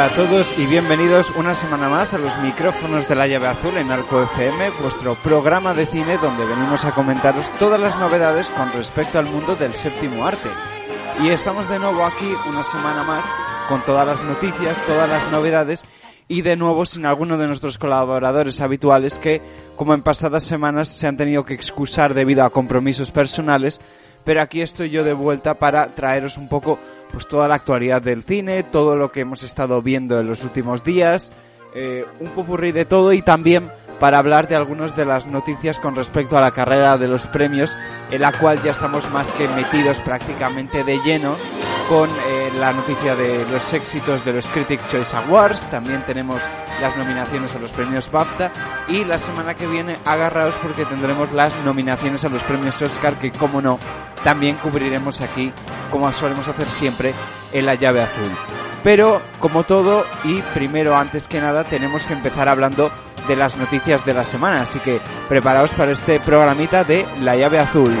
Hola a todos y bienvenidos una semana más a los micrófonos de la llave azul en Arco FM, vuestro programa de cine donde venimos a comentaros todas las novedades con respecto al mundo del séptimo arte. Y estamos de nuevo aquí una semana más con todas las noticias, todas las novedades y de nuevo sin alguno de nuestros colaboradores habituales que, como en pasadas semanas, se han tenido que excusar debido a compromisos personales, pero aquí estoy yo de vuelta para traeros un poco pues toda la actualidad del cine, todo lo que hemos estado viendo en los últimos días, eh, un popurrí de todo y también para hablar de algunas de las noticias con respecto a la carrera de los premios, en la cual ya estamos más que metidos prácticamente de lleno con eh, la noticia de los éxitos de los Critic Choice Awards, también tenemos las nominaciones a los premios BAFTA y la semana que viene agarraos porque tendremos las nominaciones a los premios Oscar que como no también cubriremos aquí como solemos hacer siempre en la llave azul. Pero como todo y primero antes que nada tenemos que empezar hablando de las noticias de la semana, así que preparaos para este programita de la llave azul.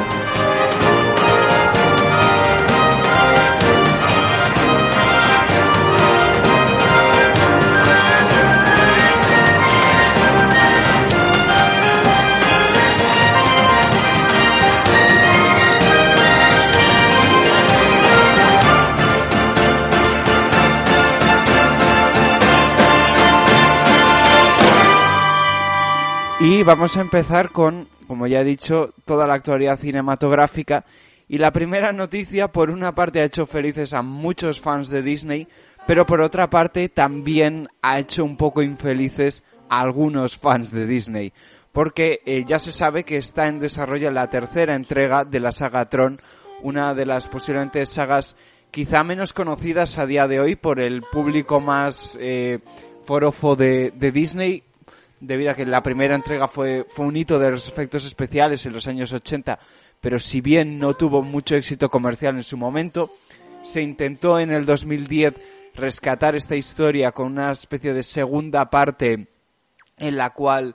Y vamos a empezar con, como ya he dicho, toda la actualidad cinematográfica. Y la primera noticia, por una parte, ha hecho felices a muchos fans de Disney, pero por otra parte también ha hecho un poco infelices a algunos fans de Disney. Porque eh, ya se sabe que está en desarrollo la tercera entrega de la saga Tron, una de las posiblemente sagas quizá menos conocidas a día de hoy por el público más eh, forofo de, de Disney, debido a que la primera entrega fue, fue un hito de los efectos especiales en los años 80, pero si bien no tuvo mucho éxito comercial en su momento, se intentó en el 2010 rescatar esta historia con una especie de segunda parte en la cual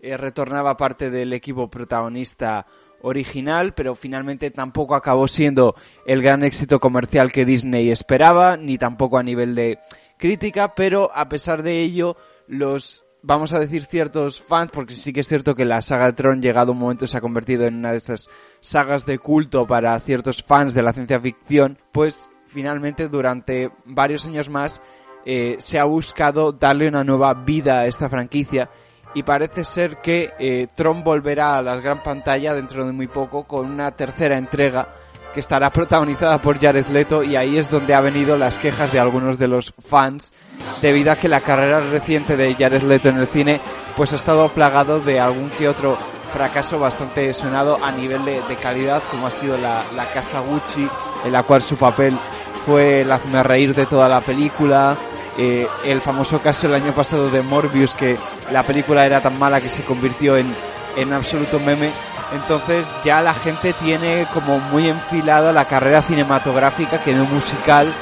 eh, retornaba parte del equipo protagonista original, pero finalmente tampoco acabó siendo el gran éxito comercial que Disney esperaba, ni tampoco a nivel de crítica, pero a pesar de ello, los vamos a decir ciertos fans, porque sí que es cierto que la saga de Tron llegado un momento se ha convertido en una de estas sagas de culto para ciertos fans de la ciencia ficción, pues finalmente durante varios años más eh, se ha buscado darle una nueva vida a esta franquicia y parece ser que eh, Tron volverá a la gran pantalla dentro de muy poco con una tercera entrega que estará protagonizada por Jared Leto y ahí es donde ha venido las quejas de algunos de los fans debido a que la carrera reciente de Jared Leto en el cine pues ha estado plagado de algún que otro fracaso bastante sonado a nivel de, calidad como ha sido la, la Casa Gucci en la cual su papel fue el hazme reír de toda la película eh, el famoso caso el año pasado de Morbius que la película era tan mala que se convirtió en, en absoluto meme entonces ya la gente tiene como muy enfilada la carrera cinematográfica que no musical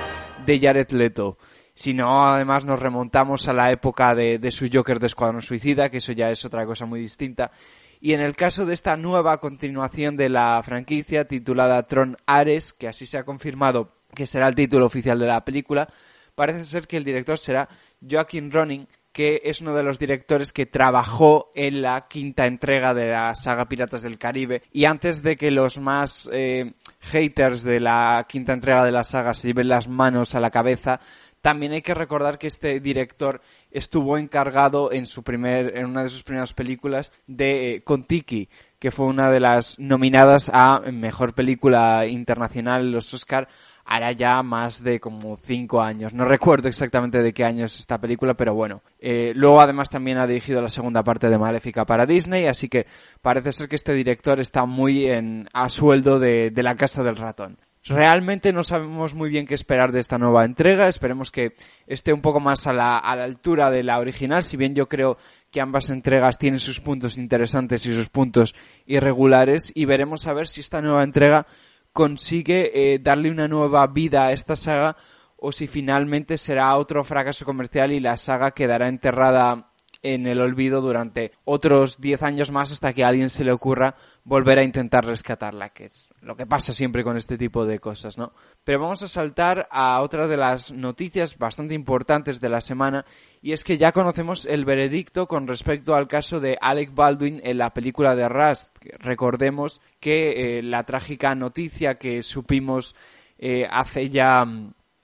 de Jared Leto. Si no, además nos remontamos a la época de, su Joker de Escuadrón Suicida, que eso ya es otra cosa muy distinta. Y en el caso de esta nueva continuación de la franquicia titulada Tron Ares, que así se ha confirmado que será el título oficial de la película, parece ser que el director será Joaquin Ronin, que es uno de los directores que trabajó en la quinta entrega de la saga Piratas del Caribe. Y antes de que los más eh, haters de la quinta entrega de la saga se lleven las manos a la cabeza, también hay que recordar que este director estuvo encargado en su primer, en una de sus primeras películas de eh, Contiki, que fue una de las nominadas a mejor película internacional los Oscar hará ya más de como cinco años. No recuerdo exactamente de qué año es esta película, pero bueno. Eh, luego además también ha dirigido la segunda parte de Maléfica para Disney, así que parece ser que este director está muy en, a sueldo de, de la casa del ratón. Realmente no sabemos muy bien qué esperar de esta nueva entrega. Esperemos que esté un poco más a la, a la altura de la original, si bien yo creo que ambas entregas tienen sus puntos interesantes y sus puntos irregulares. Y veremos a ver si esta nueva entrega consigue eh, darle una nueva vida a esta saga o si finalmente será otro fracaso comercial y la saga quedará enterrada en el olvido durante otros 10 años más hasta que a alguien se le ocurra volver a intentar rescatarla, que es lo que pasa siempre con este tipo de cosas, ¿no? Pero vamos a saltar a otra de las noticias bastante importantes de la semana y es que ya conocemos el veredicto con respecto al caso de Alec Baldwin en la película de Rust. Recordemos que eh, la trágica noticia que supimos eh, hace ya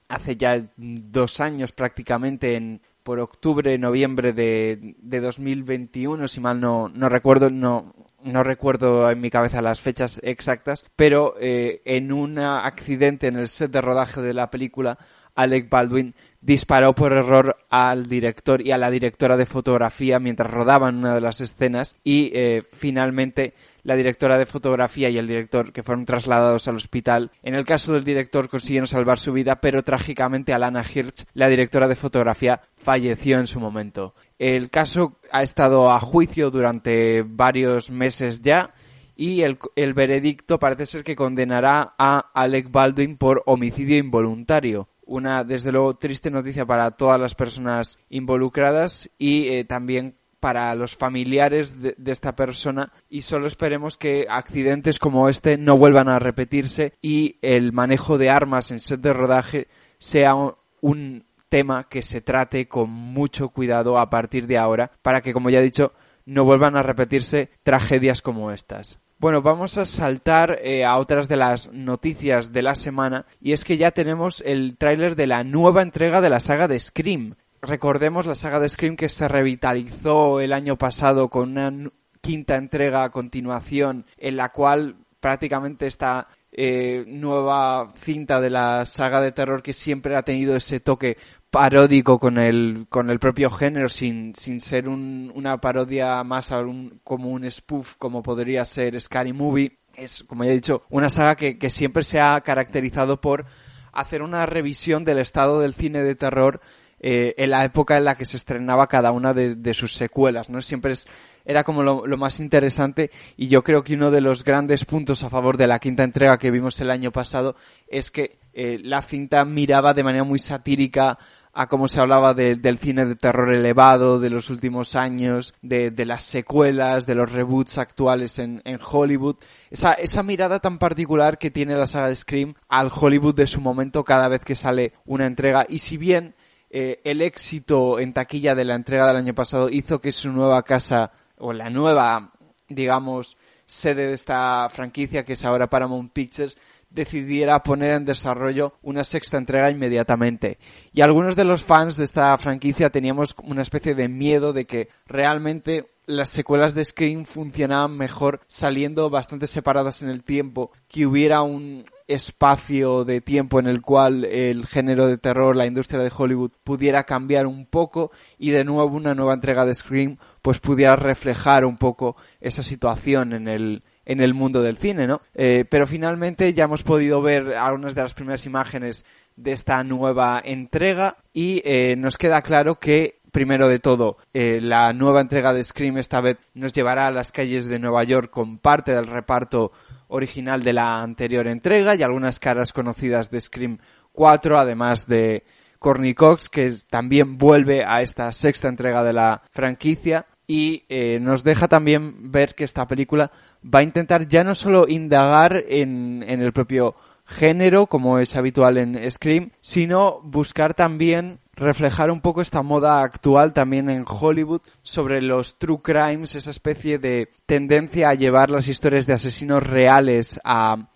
hace ya dos años prácticamente en por octubre, noviembre de, de 2021, si mal no, no recuerdo, no, no recuerdo en mi cabeza las fechas exactas, pero eh, en un accidente en el set de rodaje de la película, Alec Baldwin disparó por error al director y a la directora de fotografía mientras rodaban una de las escenas y eh, finalmente la directora de fotografía y el director que fueron trasladados al hospital. En el caso del director consiguieron salvar su vida, pero trágicamente Alana Hirsch, la directora de fotografía, falleció en su momento. El caso ha estado a juicio durante varios meses ya y el, el, veredicto parece ser que condenará a Alec Baldwin por homicidio involuntario. Una, desde luego, triste noticia para todas las personas involucradas y eh, también para los familiares de, esta persona y solo esperemos que accidentes como este no vuelvan a repetirse y el manejo de armas en set de rodaje sea un, un tema que se trate con mucho cuidado a partir de ahora para que, como ya he dicho, no vuelvan a repetirse tragedias como estas. Bueno, vamos a saltar eh, a otras de las noticias de la semana y es que ya tenemos el tráiler de la nueva entrega de la saga de Scream recordemos la saga de Scream que se revitalizó el año pasado con una quinta entrega a continuación en la cual prácticamente esta eh, nueva cinta de la saga de terror que siempre ha tenido ese toque paródico con el, con el propio género sin, sin ser un, una parodia más un, como un spoof como podría ser Scary Movie. Es, como ya he dicho, una saga que, que siempre se ha caracterizado por hacer una revisión del estado del cine de terror eh, en la época en la que se estrenaba cada una de, sus secuelas, ¿no? Siempre es, era como lo, lo, más interesante y yo creo que uno de los grandes puntos a favor de la quinta entrega que vimos el año pasado es que eh, la cinta miraba de manera muy satírica a cómo se hablaba de, del cine de terror elevado de los últimos años, de, de las secuelas, de los reboots actuales en, en, Hollywood. Esa, esa mirada tan particular que tiene la saga de Scream al Hollywood de su momento cada vez que sale una entrega. Y si bien eh, el éxito en taquilla de la entrega del año pasado hizo que su nueva casa, o la nueva, digamos, sede de esta franquicia, que es ahora Paramount Pictures, decidiera poner en desarrollo una sexta entrega inmediatamente. Y algunos de los fans de esta franquicia teníamos una especie de miedo de que realmente las secuelas de Scream funcionaban mejor saliendo bastante separadas en el tiempo, que hubiera un espacio de tiempo en el cual el género de terror, la industria de Hollywood pudiera cambiar un poco y de nuevo una nueva entrega de Scream pues pudiera reflejar un poco esa situación en el en el mundo del cine, ¿no? Eh, pero finalmente ya hemos podido ver algunas de las primeras imágenes de esta nueva entrega y eh, nos queda claro que primero de todo, eh, la nueva entrega de Scream esta vez nos llevará a las calles de Nueva York con parte del reparto original de la anterior entrega y algunas caras conocidas de Scream 4, además de Corny Cox, que también vuelve a esta sexta entrega de la franquicia. Y eh, nos deja también ver que esta película va a intentar ya no solo indagar en, en el propio género, como es habitual en Scream, sino buscar también reflejar un poco esta moda actual también en Hollywood sobre los true crimes, esa especie de tendencia a llevar las historias de asesinos reales a,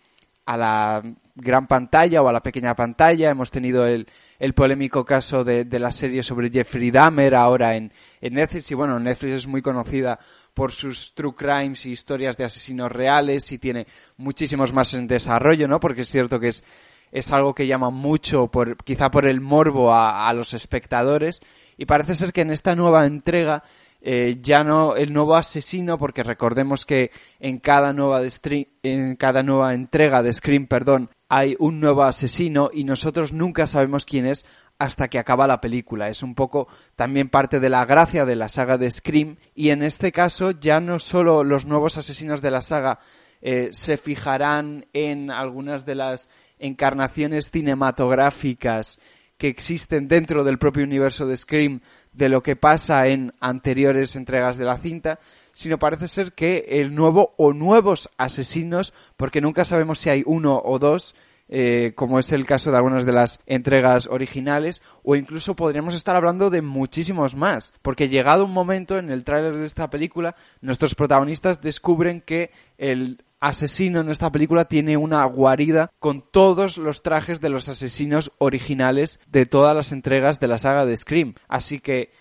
a la gran pantalla o a la pequeña pantalla. Hemos tenido el, el polémico caso de, de, la serie sobre Jeffrey Dahmer ahora en, en Netflix y bueno, Netflix es muy conocida por sus true crimes y historias de asesinos reales y tiene muchísimos más en desarrollo, ¿no? Porque es cierto que es es algo que llama mucho, por, quizá por el morbo a, los espectadores. Y parece ser que en esta nueva entrega eh, ya no el nuevo asesino, porque recordemos que en cada nueva de en cada nueva entrega de Scream, perdón, hay un nuevo asesino y nosotros nunca sabemos quién es hasta que acaba la película. Es un poco también parte de la gracia de la saga de Scream y en este caso ya no solo los nuevos asesinos de la saga eh, se fijarán en algunas de las encarnaciones cinematográficas que existen dentro del propio universo de Scream de lo que pasa en anteriores entregas de la cinta, sino parece ser que el nuevo o nuevos asesinos, porque nunca sabemos si hay uno o dos, eh, como es el caso de algunas de las entregas originales, o incluso podríamos estar hablando de muchísimos más, porque llegado un momento en el tráiler de esta película, nuestros protagonistas descubren que el asesino en esta película tiene una guarida con todos los trajes de los asesinos originales de todas las entregas de la saga de Scream. Así que,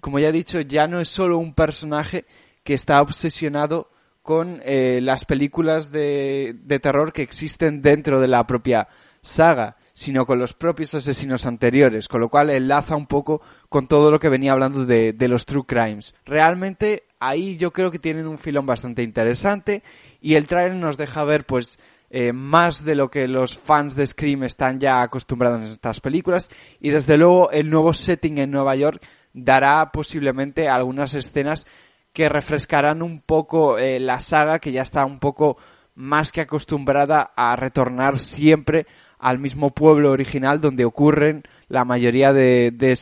como ya he dicho, ya no es solo un personaje que está obsesionado con eh, las películas de, de terror que existen dentro de la propia saga, sino con los propios asesinos anteriores, con lo cual enlaza un poco con todo lo que venía hablando de, de los true crimes. Realmente ahí yo creo que tienen un filón bastante interesante y el trailer nos deja ver pues eh, más de lo que los fans de Scream están ya acostumbrados en estas películas y desde luego el nuevo setting en Nueva York dará posiblemente algunas escenas que refrescarán un poco eh, la saga que ya está un poco más que acostumbrada a retornar siempre al mismo pueblo original donde ocurren la mayoría de, de,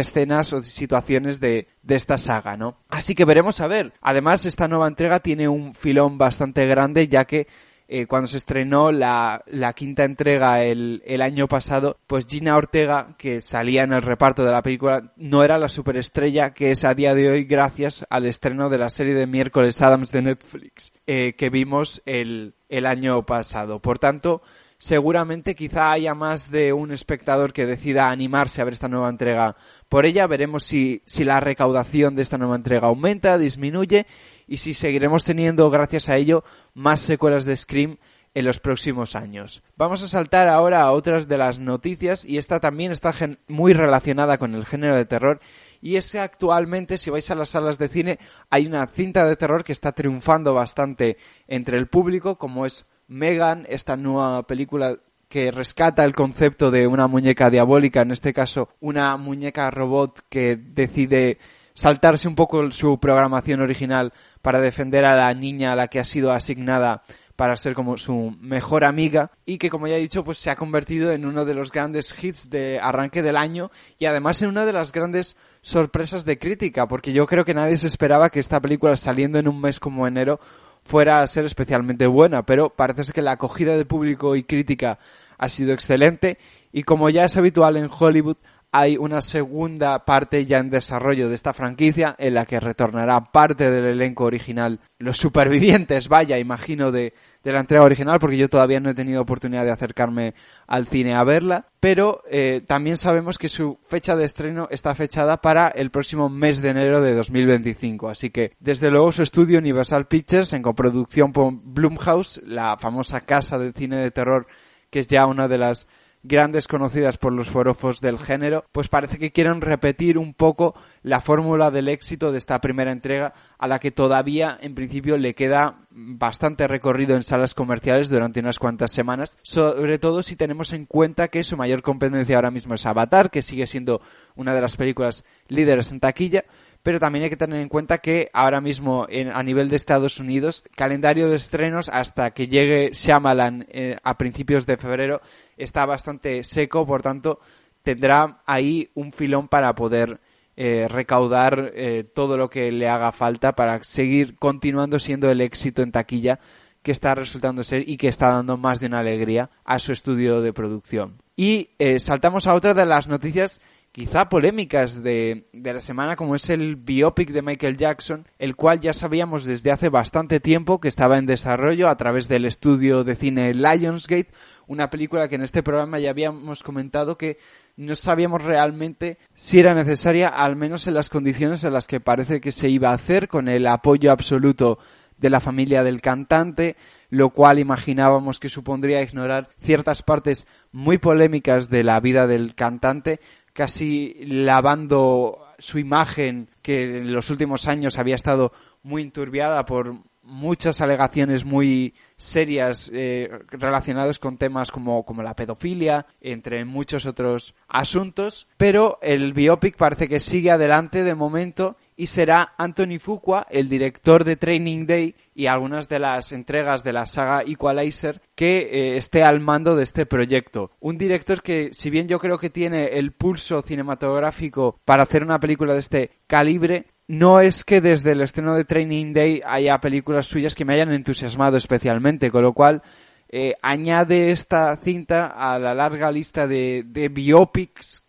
escenas o situaciones de, de, esta saga, ¿no? Así que veremos a ver. Además, esta nueva entrega tiene un filón bastante grande ya que eh, cuando se estrenó la, la quinta entrega el, el, año pasado, pues Gina Ortega, que salía en el reparto de la película, no era la superestrella que es a día de hoy gracias al estreno de la serie de miércoles Adams de Netflix, eh, que vimos el, el año pasado. Por tanto, seguramente quizá haya más de un espectador que decida animarse a ver esta nueva entrega por ella. Veremos si, si la recaudación de esta nueva entrega aumenta, disminuye y si seguiremos teniendo, gracias a ello, más secuelas de Scream en los próximos años. Vamos a saltar ahora a otras de las noticias y esta también está muy relacionada con el género de terror y es que actualmente si vais a las salas de cine hay una cinta de terror que está triunfando bastante entre el público como es Megan, esta nueva película que rescata el concepto de una muñeca diabólica, en este caso una muñeca robot que decide saltarse un poco su programación original para defender a la niña a la que ha sido asignada para ser como su mejor amiga y que como ya he dicho pues se ha convertido en uno de los grandes hits de arranque del año y además en una de las grandes sorpresas de crítica porque yo creo que nadie se esperaba que esta película saliendo en un mes como enero fuera a ser especialmente buena, pero parece que la acogida de público y crítica ha sido excelente y como ya es habitual en Hollywood, hay una segunda parte ya en desarrollo de esta franquicia en la que retornará parte del elenco original, los supervivientes, vaya, imagino, de, de la entrega original, porque yo todavía no he tenido oportunidad de acercarme al cine a verla, pero eh, también sabemos que su fecha de estreno está fechada para el próximo mes de enero de 2025, así que desde luego su estudio Universal Pictures, en coproducción con Blumhouse, la famosa casa de cine de terror que es ya una de las grandes conocidas por los forofos del género, pues parece que quieren repetir un poco la fórmula del éxito de esta primera entrega a la que todavía en principio le queda bastante recorrido en salas comerciales durante unas cuantas semanas, sobre todo si tenemos en cuenta que su mayor competencia ahora mismo es Avatar, que sigue siendo una de las películas líderes en taquilla, pero también hay que tener en cuenta que ahora mismo en, a nivel de Estados Unidos, calendario de estrenos hasta que llegue Shyamalan eh, a principios de febrero está bastante seco, por tanto tendrá ahí un filón para poder eh, recaudar eh, todo lo que le haga falta para seguir continuando siendo el éxito en taquilla que está resultando ser y que está dando más de una alegría a su estudio de producción. Y eh, saltamos a otra de las noticias quizá polémicas de, de, la semana, como es el biopic de Michael Jackson, el cual ya sabíamos desde hace bastante tiempo que estaba en desarrollo a través del estudio de cine Lionsgate, una película que en este programa ya habíamos comentado que no sabíamos realmente si era necesaria, al menos en las condiciones en las que parece que se iba a hacer, con el apoyo absoluto de la familia del cantante, lo cual imaginábamos que supondría ignorar ciertas partes muy polémicas de la vida del cantante, casi lavando su imagen que en los últimos años había estado muy enturbiada por muchas alegaciones muy serias eh, relacionadas con temas como, como la pedofilia, entre muchos otros asuntos, pero el biopic parece que sigue adelante de momento y será Anthony Fuqua, el director de Training Day y algunas de las entregas de la saga Equalizer, que eh, esté al mando de este proyecto. Un director que, si bien yo creo que tiene el pulso cinematográfico para hacer una película de este calibre, no es que desde el estreno de Training Day haya películas suyas que me hayan entusiasmado especialmente, con lo cual eh, añade esta cinta a la larga lista de, de biopics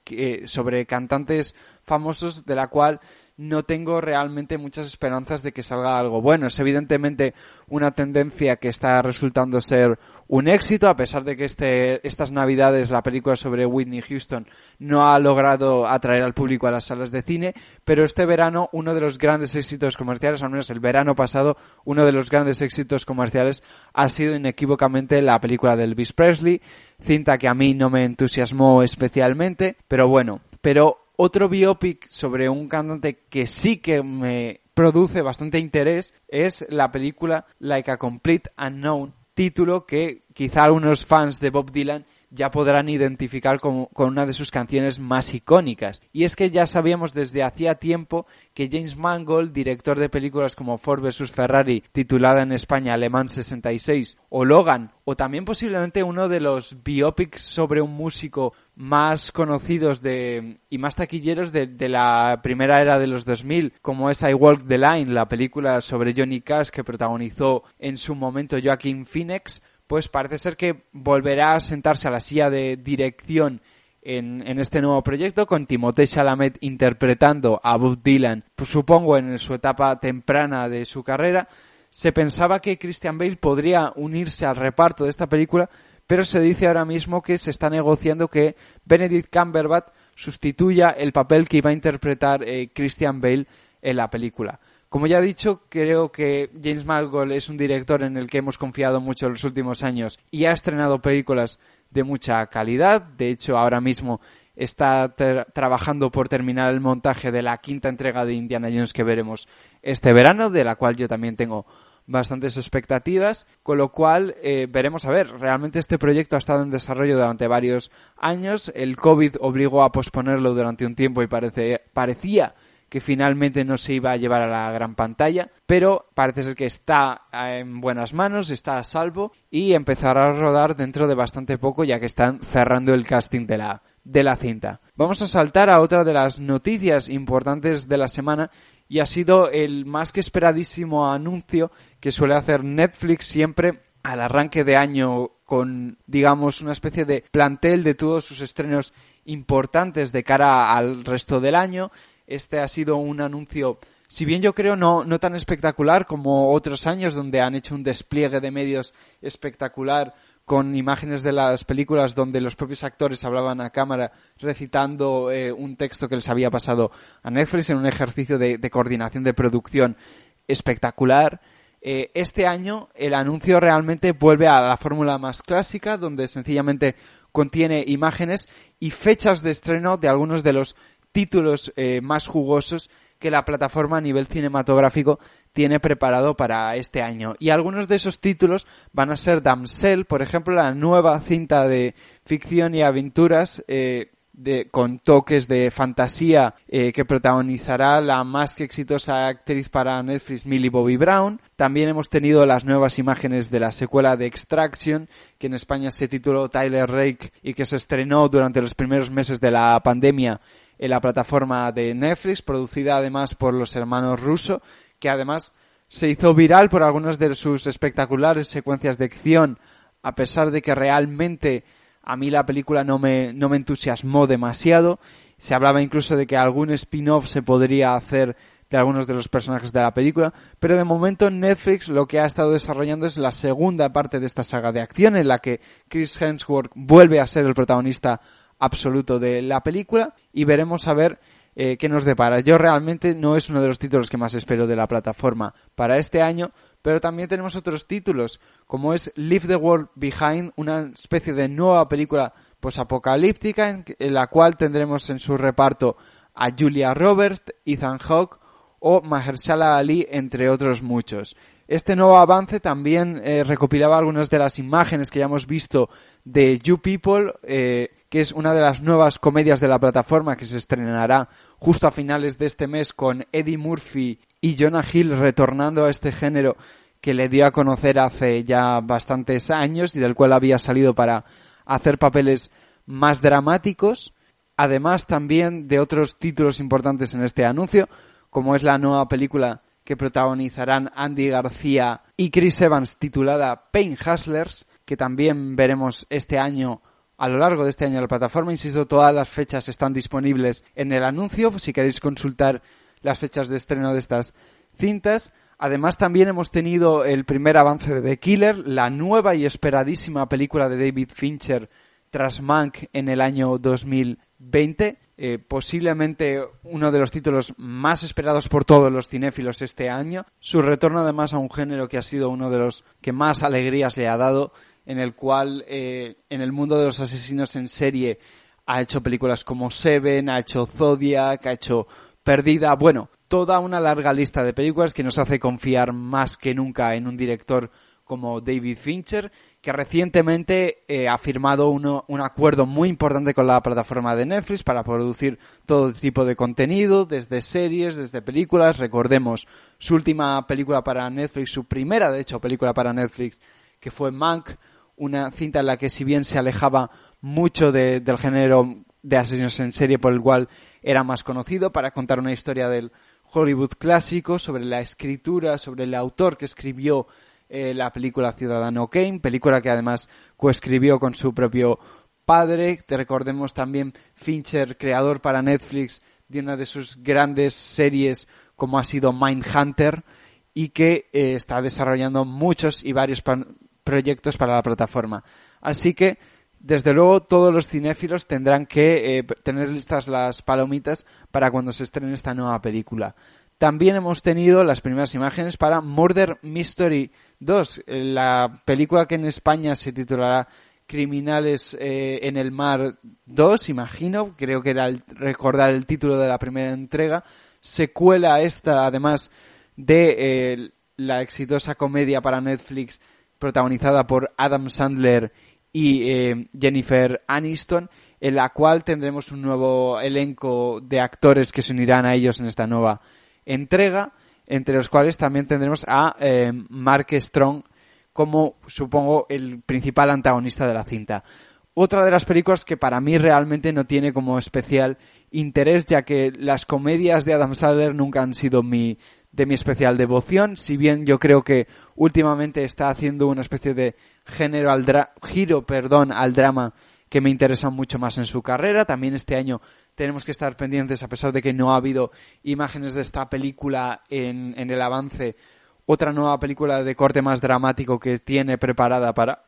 sobre cantantes famosos de la cual no tengo realmente muchas esperanzas de que salga algo bueno. Es evidentemente una tendencia que está resultando ser un éxito, a pesar de que este, estas navidades la película sobre Whitney Houston no ha logrado atraer al público a las salas de cine, pero este verano uno de los grandes éxitos comerciales, al menos el verano pasado, uno de los grandes éxitos comerciales ha sido inequívocamente la película de Elvis Presley, cinta que a mí no me entusiasmó especialmente, pero bueno, pero otro biopic sobre un cantante que sí que me produce bastante interés es la película Like a Complete Unknown, título que quizá algunos fans de Bob Dylan ya podrán identificar con, una de sus canciones más icónicas. Y es que ya sabíamos desde hacía tiempo que James Mangold, director de películas como Ford vs Ferrari, titulada en España Le Mans 66, o Logan, o también posiblemente uno de los biopics sobre un músico más conocidos de, y más taquilleros de, de, la primera era de los 2000, como es I Walk the Line, la película sobre Johnny Cash que protagonizó en su momento Joaquin Phoenix, pues parece ser que volverá a sentarse a la silla de dirección en, en, este nuevo proyecto, con Timothée Chalamet interpretando a Bob Dylan, pues supongo en su etapa temprana de su carrera. Se pensaba que Christian Bale podría unirse al reparto de esta película, pero se dice ahora mismo que se está negociando que Benedict Cumberbatch sustituya el papel que iba a interpretar eh, Christian Bale en la película. Como ya he dicho, creo que James Mangold es un director en el que hemos confiado mucho en los últimos años y ha estrenado películas de mucha calidad. De hecho, ahora mismo está trabajando por terminar el montaje de la quinta entrega de Indiana Jones que veremos este verano, de la cual yo también tengo bastantes expectativas, con lo cual eh, veremos a ver, realmente este proyecto ha estado en desarrollo durante varios años, el COVID obligó a posponerlo durante un tiempo y parece, parecía que finalmente no se iba a llevar a la gran pantalla, pero parece ser que está en buenas manos, está a salvo y empezará a rodar dentro de bastante poco ya que están cerrando el casting de la, de la cinta. Vamos a saltar a otra de las noticias importantes de la semana y ha sido el más que esperadísimo anuncio que suele hacer Netflix siempre al arranque de año con, digamos, una especie de plantel de todos sus estrenos importantes de cara al resto del año. Este ha sido un anuncio, si bien yo creo no, no tan espectacular como otros años donde han hecho un despliegue de medios espectacular con imágenes de las películas donde los propios actores hablaban a cámara recitando eh, un texto que les había pasado a Netflix en un ejercicio de, coordinación de producción espectacular. Eh, este año el anuncio realmente vuelve a la fórmula más clásica donde sencillamente contiene imágenes y fechas de estreno de algunos de los títulos eh, más jugosos que la plataforma a nivel cinematográfico tiene preparado para este año. Y algunos de esos títulos van a ser Damsel, por ejemplo, la nueva cinta de ficción y aventuras eh, de, con toques de fantasía eh, que protagonizará la más que exitosa actriz para Netflix Millie Bobby Brown. También hemos tenido las nuevas imágenes de la secuela de Extraction, que en España se tituló Tyler Rake y que se estrenó durante los primeros meses de la pandemia en la plataforma de Netflix, producida además por los hermanos Russo, que además se hizo viral por algunas de sus espectaculares secuencias de acción, a pesar de que realmente a mí la película no me, no me entusiasmó demasiado. Se hablaba incluso de que algún spin-off se podría hacer de algunos de los personajes de la película, pero de momento Netflix lo que ha estado desarrollando es la segunda parte de esta saga de acción en la que Chris Hemsworth vuelve a ser el protagonista absoluto de la película y veremos a ver eh, qué nos depara. Yo realmente no es uno de los títulos que más espero de la plataforma para este año, pero también tenemos otros títulos, como es Leave the World Behind, una especie de nueva película posapocalíptica en, en la cual tendremos en su reparto a Julia Roberts, Ethan Hawke o Mahershala Ali, entre otros muchos. Este nuevo avance también eh, recopilaba algunas de las imágenes que ya hemos visto de You People, eh, que es una de las nuevas comedias de la plataforma que se estrenará justo a finales de este mes con Eddie Murphy y Jonah Hill retornando a este género que le dio a conocer hace ya bastantes años y del cual había salido para hacer papeles más dramáticos, además también de otros títulos importantes en este anuncio, como es la nueva película que protagonizarán Andy García y Chris Evans titulada Pain Hustlers, que también veremos este año a lo largo de este año la plataforma. Insisto, todas las fechas están disponibles en el anuncio, si queréis consultar las fechas de estreno de estas cintas. Además, también hemos tenido el primer avance de The Killer, la nueva y esperadísima película de David Fincher tras Mank en el año 2020. Eh, posiblemente uno de los títulos más esperados por todos los cinéfilos este año. Su retorno además a un género que ha sido uno de los que más alegrías le ha dado, en el cual eh, en el mundo de los asesinos en serie ha hecho películas como Seven, ha hecho Zodiac, ha hecho Perdida, bueno, toda una larga lista de películas que nos hace confiar más que nunca en un director como David Fincher que recientemente eh, ha firmado uno, un acuerdo muy importante con la plataforma de Netflix para producir todo tipo de contenido, desde series, desde películas. Recordemos su última película para Netflix, su primera, de hecho, película para Netflix, que fue Mank, una cinta en la que si bien se alejaba mucho de, del género de asesinos en serie por el cual era más conocido, para contar una historia del Hollywood clásico, sobre la escritura, sobre el autor que escribió eh, la película Ciudadano Kane, película que además coescribió con su propio padre. Te recordemos también Fincher, creador para Netflix de una de sus grandes series como ha sido Mindhunter y que eh, está desarrollando muchos y varios proyectos para la plataforma. Así que, desde luego, todos los cinéfilos tendrán que eh, tener listas las palomitas para cuando se estrene esta nueva película. También hemos tenido las primeras imágenes para Murder Mystery 2, la película que en España se titulará Criminales eh, en el Mar 2, imagino, creo que era el, recordar el título de la primera entrega, secuela esta, además de eh, la exitosa comedia para Netflix protagonizada por Adam Sandler y eh, Jennifer Aniston, en la cual tendremos un nuevo elenco de actores que se unirán a ellos en esta nueva entrega, entre los cuales también tendremos a eh, Mark Strong como, supongo, el principal antagonista de la cinta. Otra de las películas que para mí realmente no tiene como especial interés, ya que las comedias de Adam Sandler nunca han sido mi, de mi especial devoción, si bien yo creo que últimamente está haciendo una especie de género al giro, perdón, al drama que me interesa mucho más en su carrera. También este año tenemos que estar pendientes, a pesar de que no ha habido imágenes de esta película en, en el avance, otra nueva película de corte más dramático que tiene preparada para,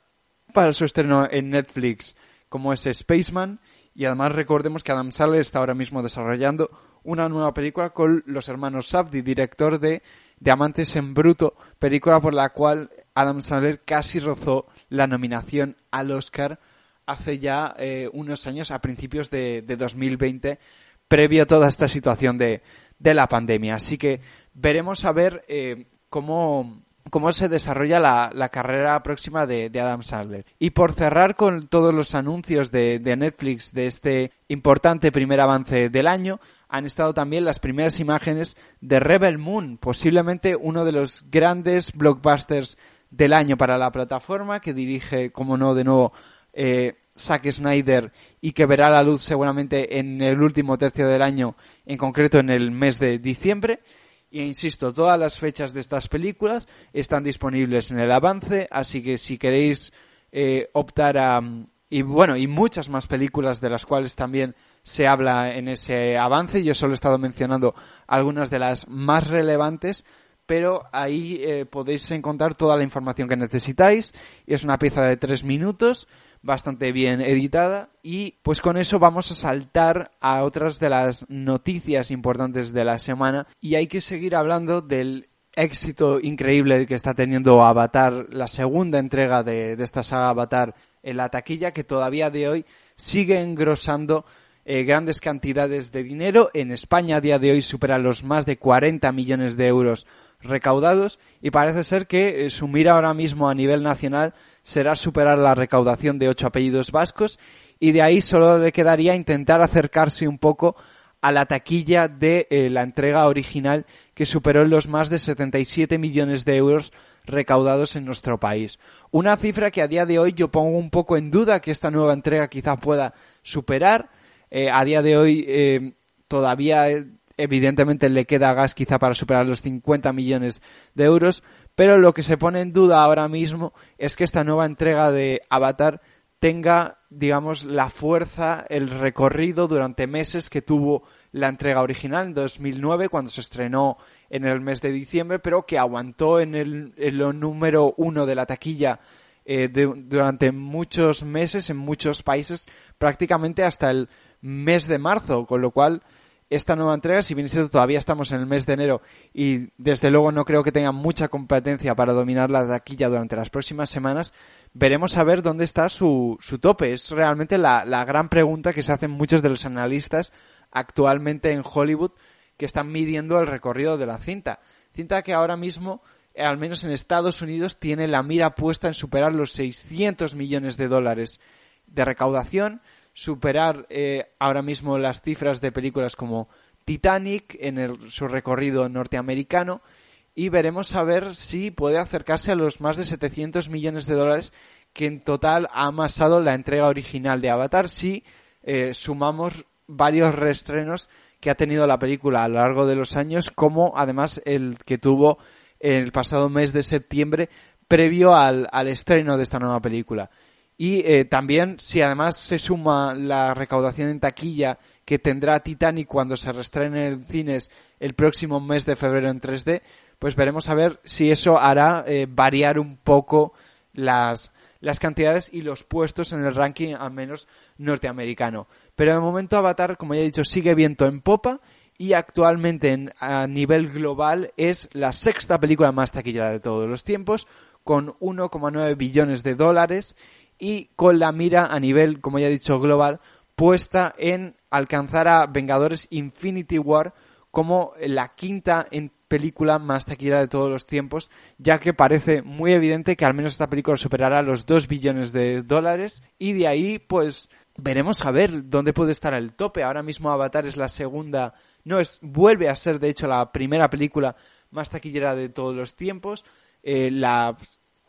para su estreno en Netflix, como es Spaceman. Y además recordemos que Adam Sandler está ahora mismo desarrollando una nueva película con los hermanos Safdie, director de Diamantes en Bruto, película por la cual Adam Sandler casi rozó la nominación al Oscar hace ya eh, unos años, a principios de, de 2020, previo a toda esta situación de, de, la pandemia. Así que veremos a ver eh, cómo, cómo se desarrolla la, la carrera próxima de, Adam Sandler. Y por cerrar con todos los anuncios de, de, Netflix de este importante primer avance del año, han estado también las primeras imágenes de Rebel Moon, posiblemente uno de los grandes blockbusters del año para la plataforma, que dirige, como no, de nuevo, eh, Zack Snyder y que verá la luz seguramente en el último tercio del año, en concreto en el mes de diciembre. Y insisto, todas las fechas de estas películas están disponibles en el avance, así que si queréis eh, optar a y bueno, y muchas más películas de las cuales también se habla en ese avance. Yo solo he estado mencionando algunas de las más relevantes, pero ahí eh, podéis encontrar toda la información que necesitáis. Y es una pieza de tres minutos bastante bien editada y pues con eso vamos a saltar a otras de las noticias importantes de la semana y hay que seguir hablando del éxito increíble que está teniendo Avatar, la segunda entrega de, de esta saga Avatar en la taquilla que todavía de hoy sigue engrosando eh, grandes cantidades de dinero. En España a día de hoy supera los más de 40 millones de euros recaudados y parece ser que eh, su mira ahora mismo a nivel nacional será superar la recaudación de ocho apellidos vascos y de ahí solo le quedaría intentar acercarse un poco a la taquilla de eh, la entrega original que superó los más de 77 millones de euros recaudados en nuestro país. Una cifra que a día de hoy yo pongo un poco en duda que esta nueva entrega quizá pueda superar. Eh, a día de hoy todavía evidentemente le queda gas quizá para superar los 50 millones de euros, pero lo que se pone en duda ahora mismo es que esta nueva entrega de Avatar tenga, digamos, la fuerza, el recorrido durante meses que tuvo la entrega original en 2009 cuando se estrenó en el mes de diciembre, pero que aguantó en el, en número uno de la taquilla eh, durante muchos meses en muchos países, prácticamente hasta el mes de marzo, con lo cual esta nueva entrega, si bien es cierto, todavía estamos en el mes de enero y desde luego no creo que tenga mucha competencia para dominar la taquilla durante las próximas semanas, veremos a ver dónde está su, su tope. Es realmente la, la gran pregunta que se hacen muchos de los analistas actualmente en Hollywood que están midiendo el recorrido de la cinta. Cinta que ahora mismo, al menos en Estados Unidos, tiene la mira puesta en superar los 600 millones de dólares de recaudación superar eh, ahora mismo las cifras de películas como Titanic en su recorrido norteamericano y veremos a ver si puede acercarse a los más de 700 millones de dólares que en total ha amasado la entrega original de Avatar si eh, sumamos varios reestrenos que ha tenido la película a lo largo de los años como además el que tuvo el pasado mes de septiembre previo al estreno de esta nueva película. Y eh, también, si además se suma la recaudación en taquilla que tendrá Titanic cuando se restrene en cines el próximo mes de febrero en 3D, pues veremos a ver si eso hará eh, variar un poco las, las cantidades y los puestos en el ranking, al menos norteamericano. Pero de momento Avatar, como ya he dicho, sigue viento en popa y actualmente a nivel global es la sexta película más taquillera de todos los tiempos, con 1,9 billones de dólares y con la mira a nivel, como ya he dicho, global, puesta en alcanzar a Vengadores Infinity War como la quinta en película más taquillera de todos los tiempos, ya que parece muy evidente que al menos esta película superará los 2 billones de dólares y de ahí pues veremos a ver dónde puede estar el tope. Ahora mismo Avatar es la segunda, no es, vuelve a ser de hecho la primera película más taquillera de todos los tiempos. Eh, la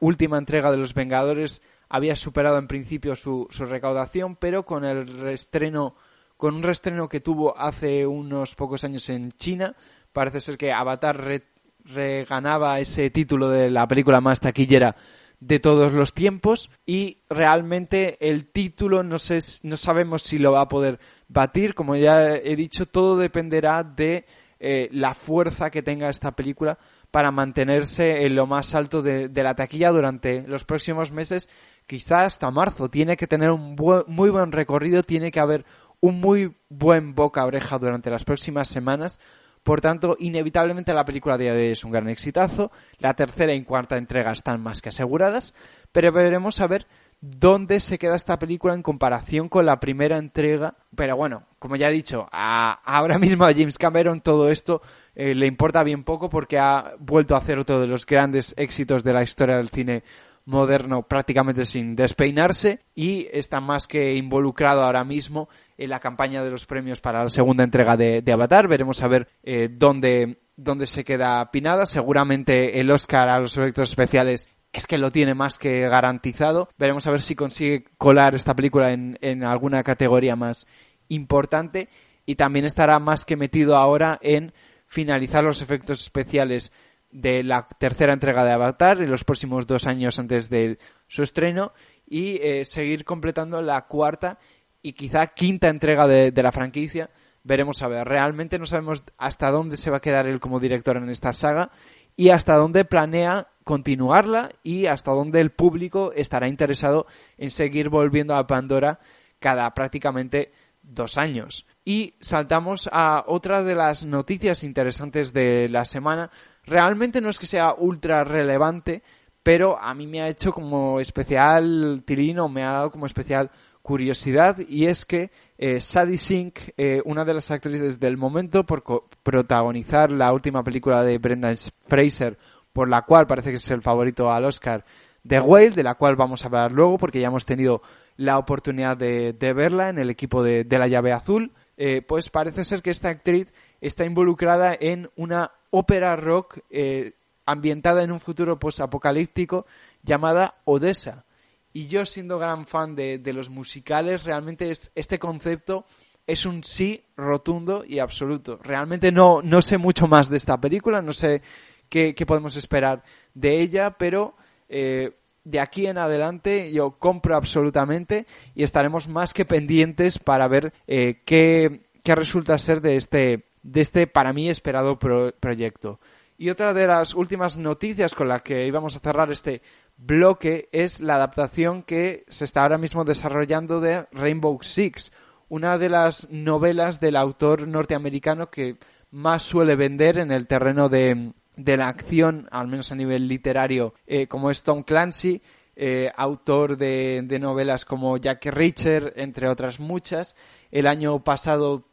última entrega de los Vengadores había superado en principio su, su recaudación, pero con el restreno, con un restreno que tuvo hace unos pocos años en China, parece ser que Avatar reganaba ese título de la película más taquillera de todos los tiempos y realmente el título no sé no sabemos si lo va a poder batir. Como ya he dicho todo dependerá de eh, la fuerza que tenga esta película para mantenerse en lo más alto de, la taquilla durante los próximos meses, quizás hasta marzo. Tiene que tener un muy buen recorrido, tiene que haber un muy buen boca a oreja durante las próximas semanas. Por tanto, inevitablemente la película de hoy es un gran exitazo. La tercera y cuarta entrega están más que aseguradas. Pero veremos a ver dónde se queda esta película en comparación con la primera entrega. Pero bueno, como ya he dicho, ahora mismo a James Cameron todo esto eh, le importa bien poco porque ha vuelto a hacer otro de los grandes éxitos de la historia del cine moderno prácticamente sin despeinarse y está más que involucrado ahora mismo en la campaña de los premios para la segunda entrega de, Avatar. Veremos a ver eh, dónde, dónde se queda Pinada. Seguramente el Oscar a los efectos especiales es que lo tiene más que garantizado. Veremos a ver si consigue colar esta película en, en alguna categoría más importante y también estará más que metido ahora en finalizar los efectos especiales de la tercera entrega de Avatar en los próximos dos años antes de su estreno y eh, seguir completando la cuarta y quizá quinta entrega de, de, la franquicia. Veremos a ver. Realmente no sabemos hasta dónde se va a quedar él como director en esta saga y hasta dónde planea continuarla y hasta dónde el público estará interesado en seguir volviendo a Pandora cada prácticamente dos años. Y saltamos a otra de las noticias interesantes de la semana. Realmente no es que sea ultra relevante, pero a mí me ha hecho como especial tirino, me ha dado como especial curiosidad y es que eh, Sadie Sink, eh, una de las actrices del momento por protagonizar la última película de Brendan Fraser, por la cual parece que es el favorito al Oscar, The Whale, de la cual vamos a hablar luego porque ya hemos tenido la oportunidad de, verla en el equipo de, la llave azul, eh, pues parece ser que esta actriz está involucrada en una ópera rock eh, ambientada en un futuro post-apocalíptico llamada Odessa. Y yo siendo gran fan de, los musicales, realmente es, este concepto es un sí rotundo y absoluto. Realmente no, no sé mucho más de esta película, no sé qué, podemos esperar de ella, pero eh, de aquí en adelante yo compro absolutamente y estaremos más que pendientes para ver eh, qué, resulta ser de este, de este para mí esperado proyecto. Y otra de las últimas noticias con la que íbamos a cerrar este bloque es la adaptación que se está ahora mismo desarrollando de Rainbow Six, una de las novelas del autor norteamericano que más suele vender en el terreno de, de la acción, al menos a nivel literario, eh, como es Tom Clancy, eh, autor de, novelas como Jack Reacher, entre otras muchas. El año pasado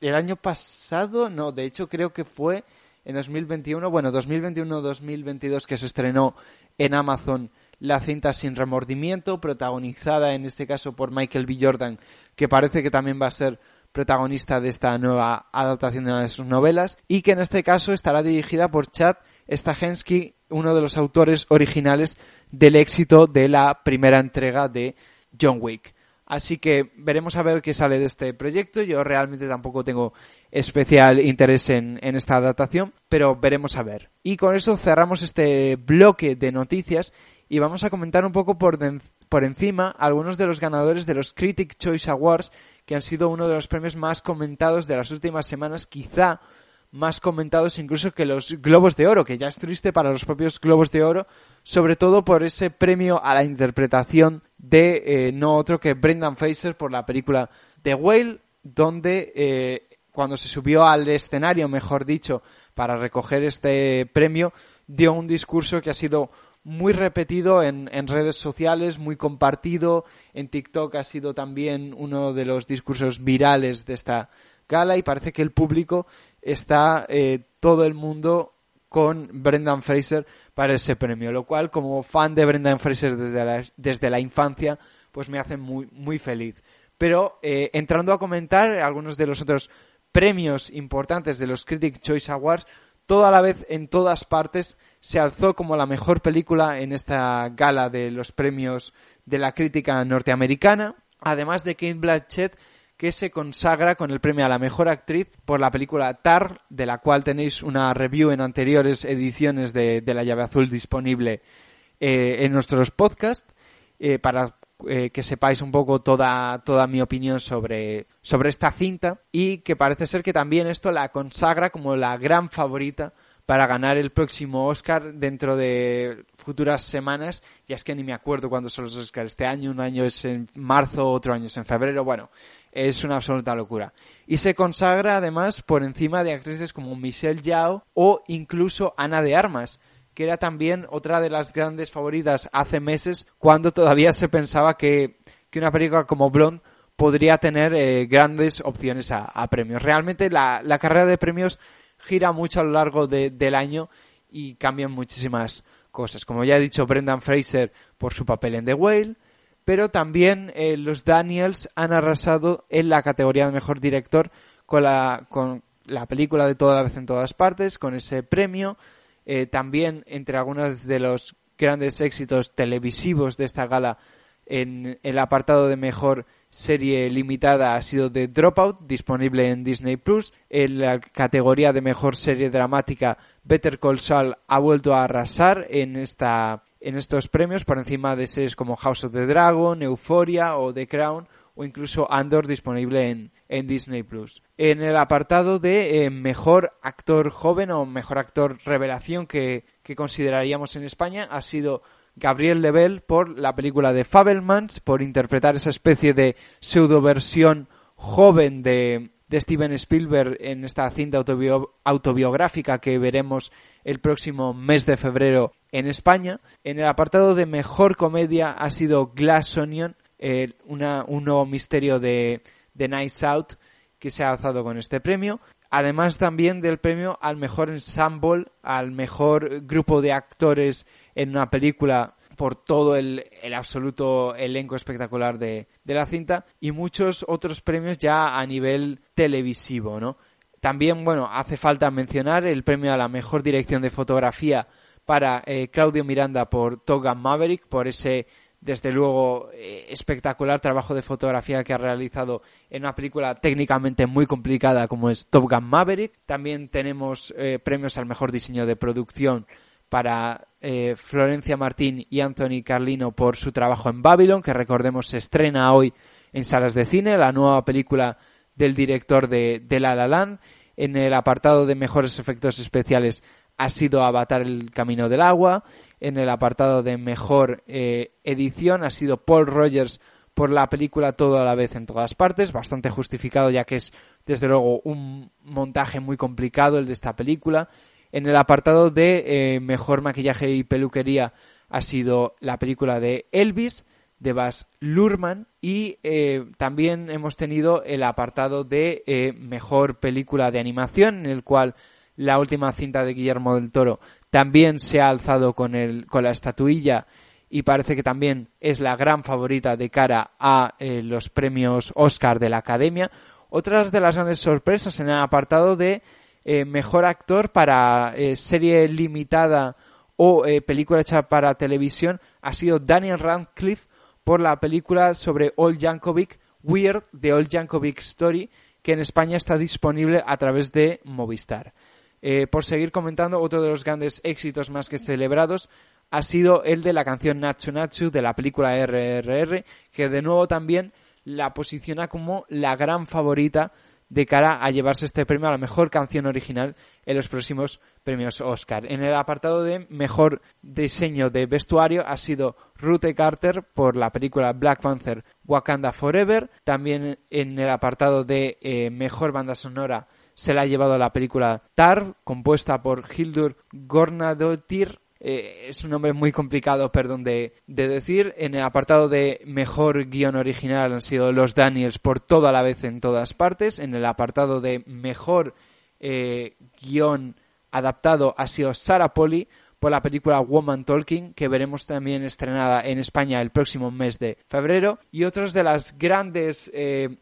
el año pasado, no, de hecho creo que fue en 2021, bueno, 2021-2022 que se estrenó en Amazon la cinta Sin Remordimiento, protagonizada en este caso por Michael B. Jordan, que parece que también va a ser protagonista de esta nueva adaptación de una de sus novelas, y que en este caso estará dirigida por Chad Stahelski, uno de los autores originales del éxito de la primera entrega de John Wick. Así que veremos a ver qué sale de este proyecto. Yo realmente tampoco tengo especial interés en, en, esta adaptación, pero veremos a ver. Y con eso cerramos este bloque de noticias y vamos a comentar un poco por, por encima algunos de los ganadores de los Critic Choice Awards, que han sido uno de los premios más comentados de las últimas semanas, quizá más comentados incluso que los Globos de Oro, que ya es triste para los propios Globos de Oro, sobre todo por ese premio a la interpretación de eh, no otro que Brendan Fraser por la película The Whale, donde eh, cuando se subió al escenario, mejor dicho, para recoger este premio, dio un discurso que ha sido muy repetido en, en, redes sociales, muy compartido. En TikTok ha sido también uno de los discursos virales de esta gala y parece que el público está eh, todo el mundo con Brendan Fraser para ese premio, lo cual como fan de Brendan Fraser desde la, desde la infancia, pues me hace muy, muy feliz. Pero eh, entrando a comentar algunos de los otros premios importantes de los Critic Choice Awards, toda la vez en todas partes se alzó como la mejor película en esta gala de los premios de la crítica norteamericana, además de Kate Blanchett que se consagra con el premio a la mejor actriz por la película Tar, de la cual tenéis una review en anteriores ediciones de, La llave azul disponible eh, en nuestros podcasts, eh, para eh, que sepáis un poco toda, toda mi opinión sobre, sobre esta cinta y que parece ser que también esto la consagra como la gran favorita para ganar el próximo Oscar dentro de futuras semanas. Ya es que ni me acuerdo cuándo son los Oscars. Este año, un año es en marzo, otro año es en febrero. Bueno, es una absoluta locura. Y se consagra además por encima de actrices como Michelle Yao o incluso Ana de Armas, que era también otra de las grandes favoritas hace meses cuando todavía se pensaba que, una película como Blonde podría tener eh, grandes opciones a, premios. Realmente la carrera de premios gira mucho a lo largo del año y cambian muchísimas cosas. Como ya he dicho, Brendan Fraser por su papel en The Whale, pero también eh, los Daniels han arrasado en la categoría de mejor director con la, con la película de toda la vez en todas partes, con ese premio. Eh, también entre algunos de los grandes éxitos televisivos de esta gala en el apartado de mejor serie limitada ha sido The Dropout, disponible en Disney Plus. En la categoría de mejor serie dramática, Better Call Saul ha vuelto a arrasar en esta en estos premios por encima de series como House of the Dragon, Euphoria o The Crown o incluso Andor disponible en, en Disney Plus. En el apartado de eh, mejor actor joven o mejor actor revelación que, que consideraríamos en España ha sido Gabriel Lebel por la película de Fabelmans, por interpretar esa especie de pseudo versión joven de, Steven Spielberg en esta cinta autobiográfica que veremos el próximo mes de febrero en España. En el apartado de mejor comedia ha sido Glass Onion, un nuevo misterio de, de Nice Out que se ha alzado con este premio. Además también del premio al mejor ensemble, al mejor grupo de actores en una película por todo el, absoluto elenco espectacular de, de, la cinta y muchos otros premios ya a nivel televisivo, ¿no? También, bueno, hace falta mencionar el premio a la mejor dirección de fotografía para eh, Claudio Miranda por Togan Maverick, por ese desde luego eh, espectacular trabajo de fotografía que ha realizado en una película técnicamente muy complicada como es Top Gun Maverick. También tenemos eh, premios al mejor diseño de producción para eh, Florencia Martín y Anthony Carlino por su trabajo en Babylon, que recordemos se estrena hoy en salas de cine, la nueva película del director de, de La La Land. En el apartado de mejores efectos especiales ha sido Avatar el Camino del Agua. En el apartado de mejor eh, edición ha sido Paul Rogers por la película Todo a la vez en todas partes, bastante justificado ya que es desde luego un montaje muy complicado el de esta película. En el apartado de eh, mejor maquillaje y peluquería ha sido la película de Elvis de Bas Lurman y eh, también hemos tenido el apartado de mejor película de animación en el cual la última cinta de Guillermo del Toro también se ha alzado con, el, con la estatuilla y parece que también es la gran favorita de cara a eh, los premios Oscar de la Academia. Otras de las grandes sorpresas en el apartado de eh, mejor actor para eh, serie limitada o película hecha para televisión ha sido Daniel Radcliffe por la película sobre Old Yankovic, Weird, The Old Yankovic Story, que en España está disponible a través de Movistar. Eh, por seguir comentando, otro de los grandes éxitos más que celebrados ha sido el de la canción Nacho Nacho de la película RRR, que de nuevo también la posiciona como la gran favorita de cara a llevarse este premio a la mejor canción original en los próximos premios Oscar. En el apartado de mejor diseño de vestuario ha sido Ruth Carter por la película Black Panther Wakanda Forever. También en el apartado de eh, mejor banda sonora se la ha llevado la película Tar, compuesta por Hildur Gornadottir. Eh, es un nombre muy complicado, perdón, de, decir. En el apartado de mejor guion original han sido los Daniels por toda la vez en todas partes. En el apartado de mejor eh, guion adaptado ha sido Sarah Polly por la película Woman Talking, que veremos también estrenada en España el próximo mes de febrero. Y otras de las grandes eh,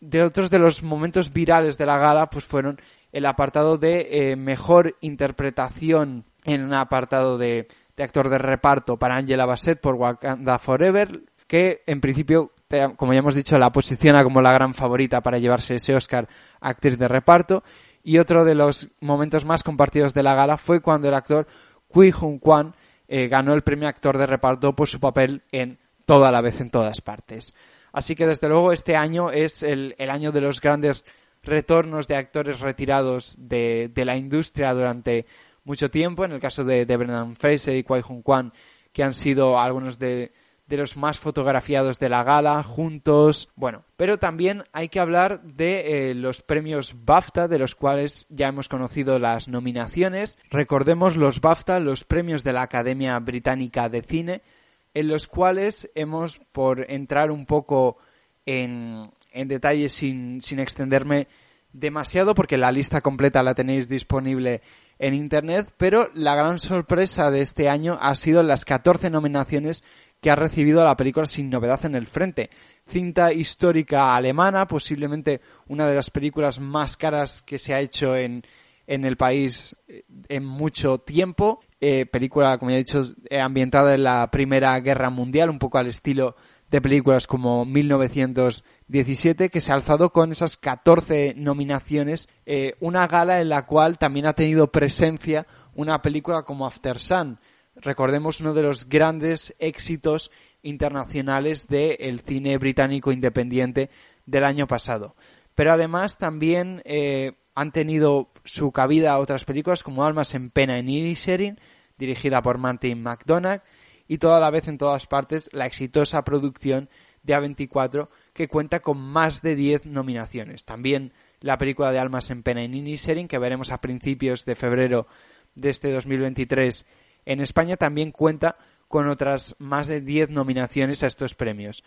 de otros de los momentos virales de la gala pues fueron el apartado de eh, mejor interpretación en un apartado de, actor de reparto para Angela Bassett por Wakanda Forever, que en principio, como ya hemos dicho, la posiciona como la gran favorita para llevarse ese Oscar a actriz de reparto. Y otro de los momentos más compartidos de la gala fue cuando el actor Kui Jung Kwan eh, ganó el premio actor de reparto por su papel en Toda la vez en todas partes. Así que desde luego este año es el, año de los grandes retornos de actores retirados de, la industria durante mucho tiempo. En el caso de, de Brendan Fraser y Kwai Jung Kwan, que han sido algunos de, los más fotografiados de la gala, juntos. Bueno, pero también hay que hablar de eh, los premios BAFTA, de los cuales ya hemos conocido las nominaciones. Recordemos los BAFTA, los premios de la Academia Británica de Cine, en los cuales hemos, por entrar un poco en, en detalle sin, sin extenderme demasiado, porque la lista completa la tenéis disponible en Internet, pero la gran sorpresa de este año ha sido las 14 nominaciones que ha recibido la película Sin Novedad en el Frente. Cinta histórica alemana, posiblemente una de las películas más caras que se ha hecho en, en el país eh, en mucho tiempo. Eh, película, como ya he dicho, eh, ambientada en la Primera Guerra Mundial, un poco al estilo de películas como 1917, que se ha alzado con esas 14 nominaciones, una gala en la cual también ha tenido presencia una película como After Sun, recordemos uno de los grandes éxitos internacionales del cine británico independiente del año pasado. Pero además también eh, han tenido su cabida otras películas como Almas en Pena en Inisherin, dirigida por Martin McDonagh, y toda la vez en todas partes la exitosa producción de A24 que cuenta con más de 10 nominaciones. También la película de Almas en Pena en Inisherin que veremos a principios de febrero de este 2023 en España también cuenta con otras más de 10 nominaciones a estos premios.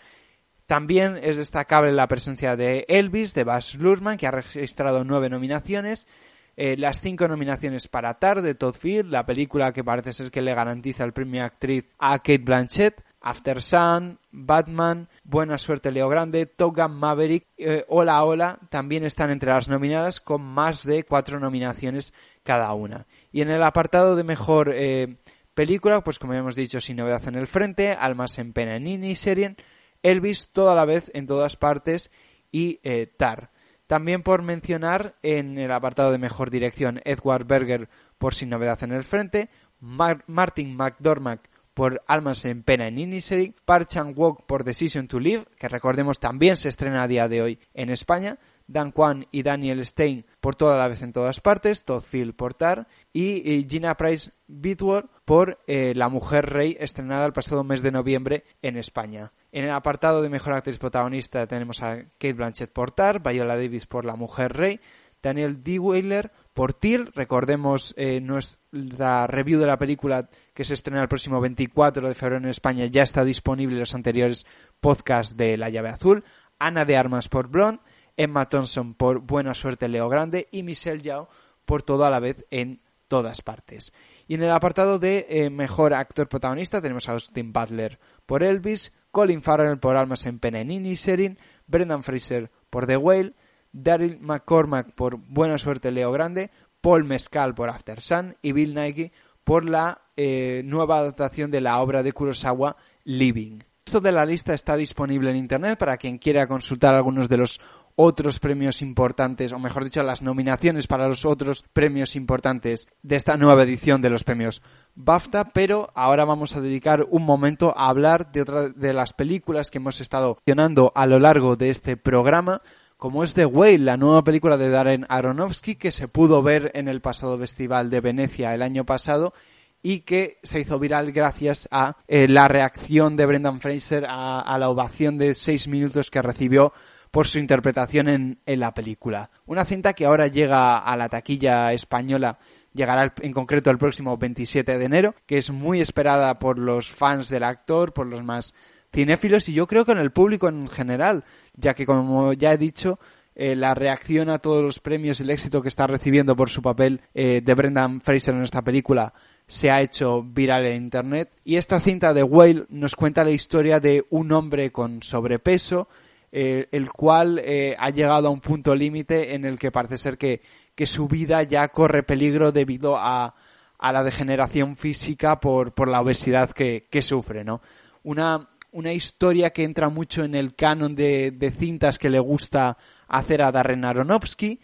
También es destacable la presencia de Elvis, de Baz Luhrmann, que ha registrado nueve nominaciones. Eh, las cinco nominaciones para Tar, de Todd Field, la película que parece ser que le garantiza el premio actriz a Kate Blanchett. After Sun, Batman, Buena Suerte Leo Grande, Top Gun Maverick, eh, Hola Hola también están entre las nominadas con más de cuatro nominaciones cada una. Y en el apartado de mejor eh, película, pues como hemos dicho, Sin Novedad en el Frente, Almas en Pena en Serien, Elvis toda la vez en todas partes y eh, Tar. También por mencionar en el apartado de mejor dirección Edward Berger por Sin Novedad en el Frente, Martin McDormand por Almas en Pena en Inisherin, Park Chan-wook por Decision to Live, que recordemos también se estrena a día de hoy en España, Dan Kwan y Daniel Stein por toda la vez en todas partes, Todd Field por Tar y, Gina Price Bitworth por eh, La Mujer Rey, estrenada el pasado mes de noviembre en España. En el apartado de Mejor Actriz Protagonista tenemos a Kate Blanchett por Tar, Viola Davis por La Mujer Rey, Daniel D. Weyler por Till. Recordemos eh, nuestra review de la película que se estrena el próximo 24 de febrero en España. Ya está disponible los anteriores podcasts de La Llave Azul. Ana de Armas por Blonde. Emma Thompson por Buena Suerte Leo Grande y Michelle Yao por todo a la vez en todas partes. Y en el apartado de eh, Mejor Actor Protagonista tenemos a Austin Butler por Elvis, Colin Farrell por Almas en Pena y Serin, Brendan Fraser por The Whale, Daryl McCormack por Buena Suerte Leo Grande, Paul Mescal por After Sun y Bill Nighy por la eh, nueva adaptación de la obra de Kurosawa Living. Esto de la lista está disponible en internet para quien quiera consultar algunos de los otros premios importantes, o mejor dicho, las nominaciones para los otros premios importantes de esta nueva edición de los premios BAFTA, pero ahora vamos a dedicar un momento a hablar de otra de las películas que hemos estado mencionando a lo largo de este programa, como es The Whale, la nueva película de Darren Aronofsky que se pudo ver en el pasado Festival de Venecia el año pasado y que se hizo viral gracias a eh, la reacción de Brendan Fraser a, la ovación de seis minutos que recibió por su interpretación en, la película. Una cinta que ahora llega a la taquilla española llegará en concreto el próximo 27 de enero, que es muy esperada por los fans del actor, por los más cinéfilos y yo creo que en el público en general, ya que como ya he dicho, eh, la reacción a todos los premios, el éxito que está recibiendo por su papel eh, de Brendan Fraser en esta película se ha hecho viral en internet y esta cinta de Whale nos cuenta la historia de un hombre con sobrepeso eh, el cual eh, ha llegado a un punto límite en el que parece ser que, su vida ya corre peligro debido a, a la degeneración física por, por la obesidad que, sufre, ¿no? Una, una historia que entra mucho en el canon de, de cintas que le gusta hacer a Darren Aronofsky.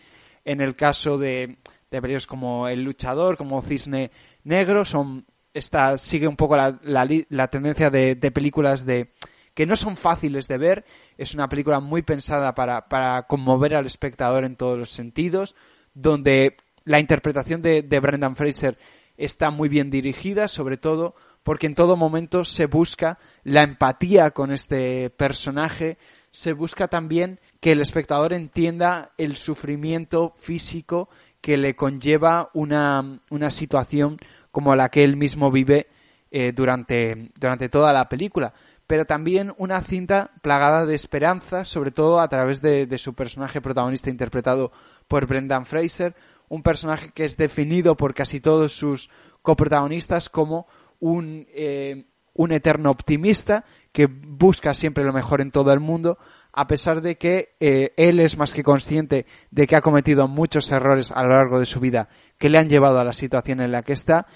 En el caso de, de periodos como El Luchador, como Cisne Negro, son, esta, sigue un poco la, la, tendencia de, de películas de, que no son fáciles de ver. Es una película muy pensada para, para conmover al espectador en todos los sentidos, donde la interpretación de, de Brendan Fraser está muy bien dirigida, sobre todo porque en todo momento se busca la empatía con este personaje, se busca también que el espectador entienda el sufrimiento físico que le conlleva una, una situación como la que él mismo vive eh, durante, durante toda la película. Pero también una cinta plagada de esperanza, sobre todo a través de, su personaje protagonista interpretado por Brendan Fraser, un personaje que es definido por casi todos sus coprotagonistas como un, eh, un eterno optimista que busca siempre lo mejor en todo el mundo, a pesar de que eh, él es más que consciente de que ha cometido muchos errores a lo largo de su vida que le han llevado a la situación en la que está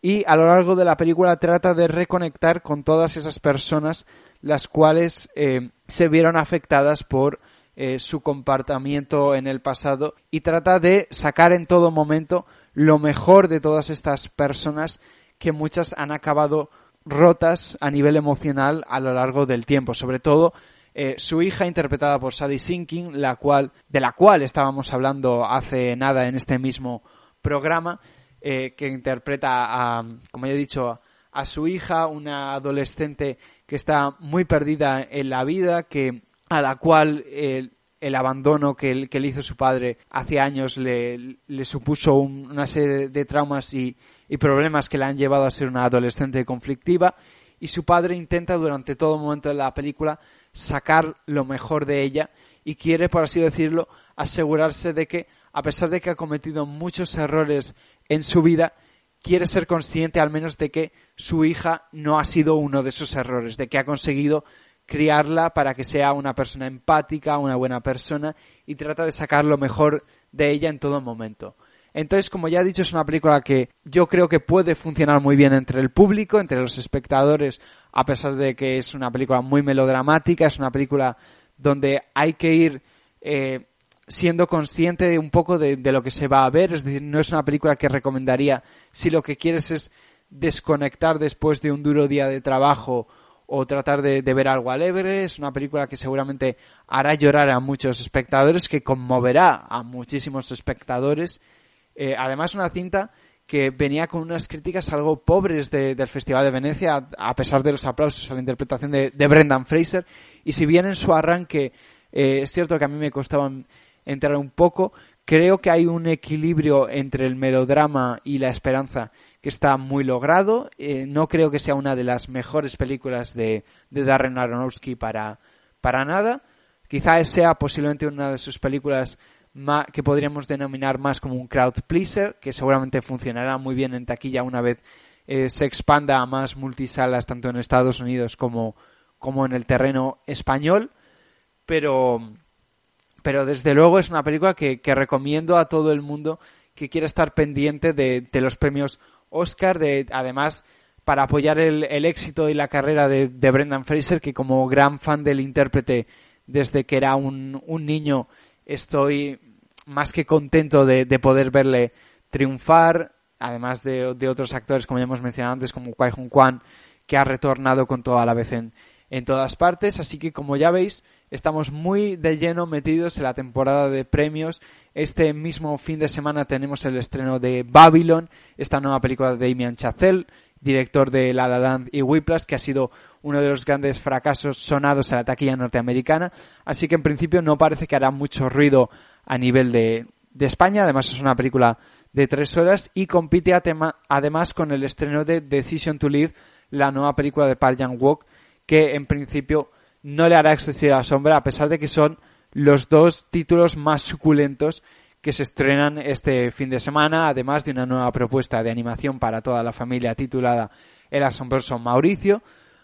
y a lo largo de la película trata de reconectar con todas esas personas las cuales eh, se vieron afectadas por eh, su comportamiento en el pasado y trata de sacar en todo momento lo mejor de todas estas personas que muchas han acabado rotas a nivel emocional a lo largo del tiempo, sobre todo eh, su hija interpretada por Sadie Sinking, la cual, de la cual estábamos hablando hace nada en este mismo programa, eh, que interpreta a, como ya he dicho, a su hija, una adolescente que está muy perdida en la vida, que a la cual el, abandono que, que, le hizo su padre hace años le, supuso un, una serie de traumas y, y problemas que le han llevado a ser una adolescente conflictiva y su padre intenta durante todo momento de la película sacar lo mejor de ella y quiere, por así decirlo, asegurarse de que, a pesar de que ha cometido muchos errores en su vida, quiere ser consciente al menos de que su hija no ha sido uno de esos errores, de que ha conseguido criarla para que sea una persona empática, una buena persona y trata de sacar lo mejor de ella en todo momento. Entonces, como ya he dicho, es una película que yo creo que puede funcionar muy bien entre el público, entre los espectadores, a pesar de que es una película muy melodramática, es una película donde hay que ir eh, siendo consciente un poco de, de, lo que se va a ver, es decir, no es una película que recomendaría si lo que quieres es desconectar después de un duro día de trabajo o tratar de, de, ver algo alegre. Es una película que seguramente hará llorar a muchos espectadores, que conmoverá a muchísimos espectadores eh, además, una cinta que venía con unas críticas algo pobres de, del Festival de Venecia, a pesar de los aplausos a la interpretación de, Brendan Fraser. Y si bien en su arranque eh, es cierto que a mí me costaba entrar un poco, creo que hay un equilibrio entre el melodrama y la esperanza que está muy logrado. Eh, no creo que sea una de las mejores películas de, de Darren Aronofsky para, para nada. Quizá sea posiblemente una de sus películas que podríamos denominar más como un crowd pleaser, que seguramente funcionará muy bien en taquilla una vez eh, se expanda a más multisalas tanto en Estados Unidos como, como en el terreno español, pero, pero desde luego es una película que, que recomiendo a todo el mundo que quiera estar pendiente de, de los premios Oscar, de, además para apoyar el, el éxito y la carrera de, de, Brendan Fraser, que como gran fan del intérprete desde que era un, un niño estoy más que contento de, de poder verle triunfar, además de, otros actores, como ya hemos mencionado antes, como Kwai Jung Kwan, que ha retornado con toda la vez en, todas partes. Así que, como ya veis, estamos muy de lleno metidos en la temporada de premios. Este mismo fin de semana tenemos el estreno de Babylon, esta nueva película de Damien Chazelle, director de La La Land y Whiplash, que ha sido uno de los grandes fracasos sonados en la taquilla norteamericana. Así que en principio no parece que hará mucho ruido a nivel de, de España. Además es una película de tres horas y compite además con el estreno de Decision to Live, la nueva película de Park Wook, que en principio no le hará excesiva sombra, a pesar de que son los dos títulos más suculentos que se estrenan este fin de semana, además de una nueva propuesta de animación para toda la familia titulada El asombroso Mauricio.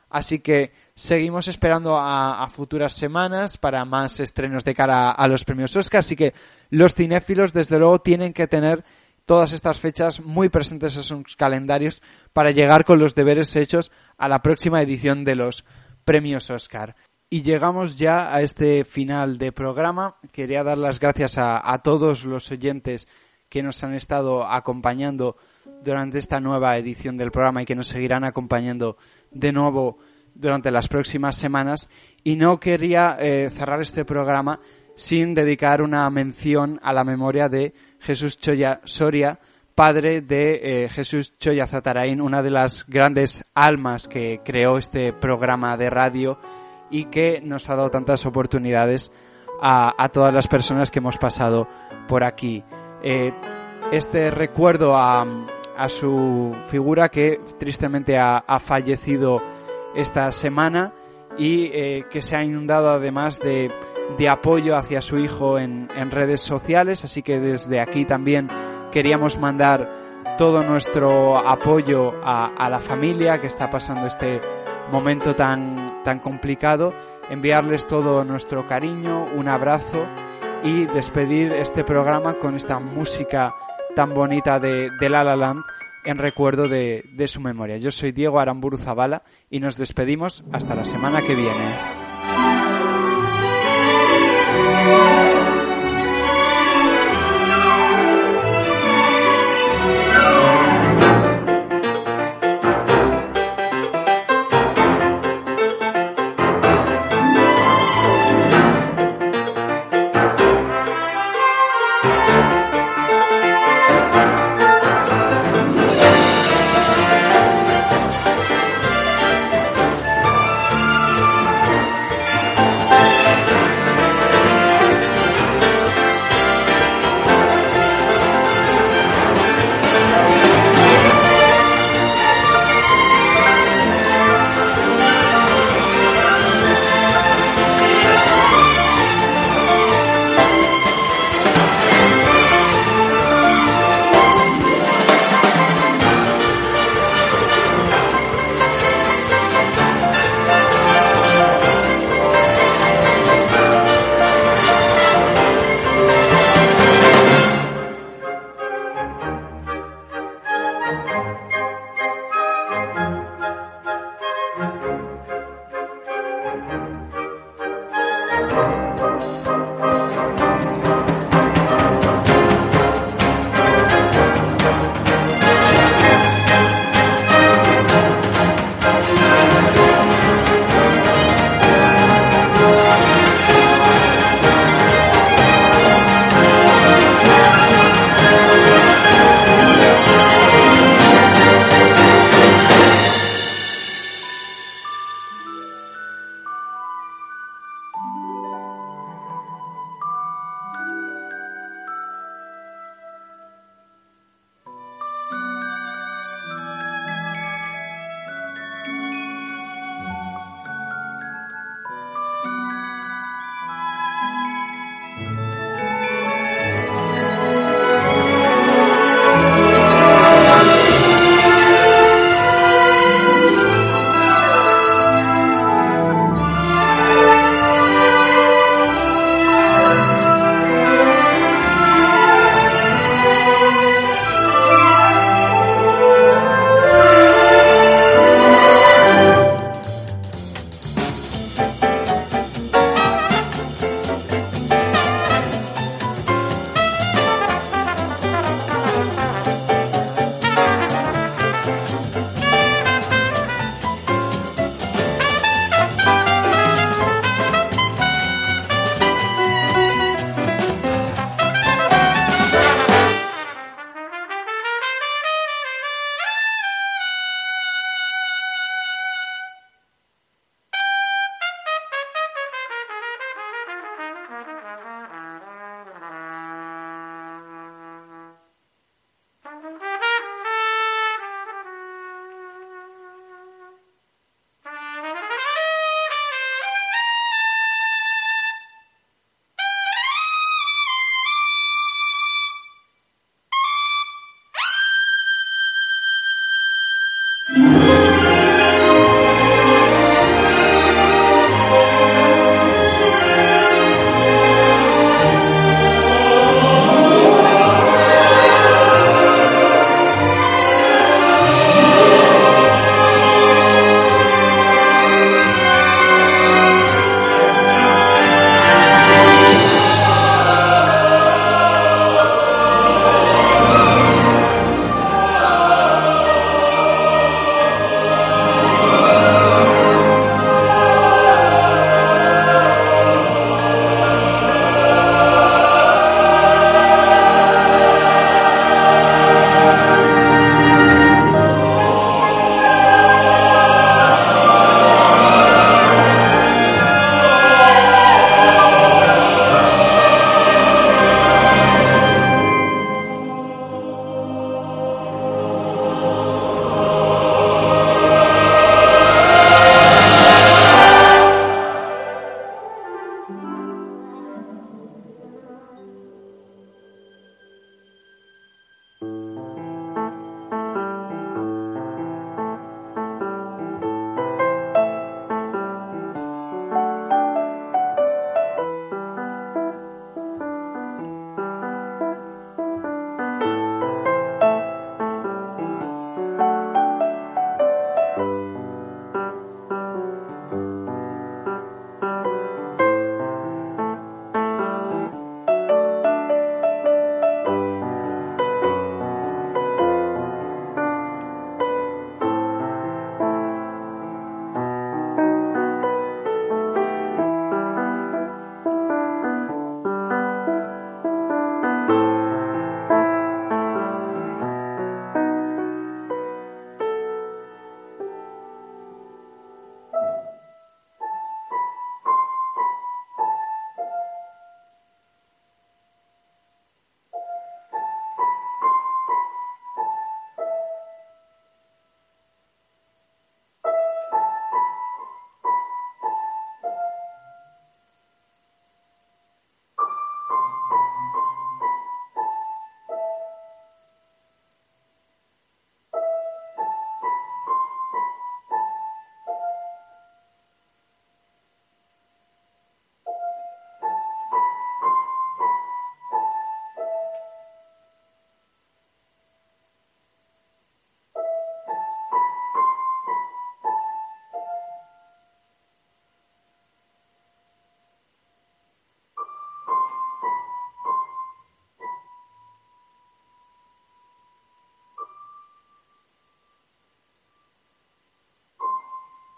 Así que seguimos esperando a, futuras semanas para más estrenos de cara a, a, los premios Oscar. Así que los cinéfilos, desde luego, tienen que tener todas estas fechas muy presentes en sus calendarios para llegar con los deberes hechos a la próxima edición de los premios Oscar. Y llegamos ya a este final de programa. Quería dar las gracias a, todos los oyentes que nos han estado acompañando durante esta nueva edición del programa y que nos seguirán acompañando de nuevo durante las próximas semanas. Y no quería eh, cerrar este programa sin dedicar una mención a la memoria de Jesús Choya Soria, padre de eh, Jesús Choya Zatarain, una de las grandes almas que creó este programa de radio y que nos ha dado tantas oportunidades a, a todas las personas que hemos pasado por aquí. Eh, este recuerdo a, a, su figura que tristemente ha, ha fallecido esta semana y eh, que se ha inundado además de, de apoyo hacia su hijo en, en, redes sociales, así que desde aquí también queríamos mandar todo nuestro apoyo a, a la familia que está pasando este momento tan, tan complicado, enviarles todo nuestro cariño, un abrazo y despedir este programa con esta música tan bonita de, de La La Land en recuerdo de, de su memoria. Yo soy Diego Aramburu Zavala y nos despedimos hasta la semana que viene.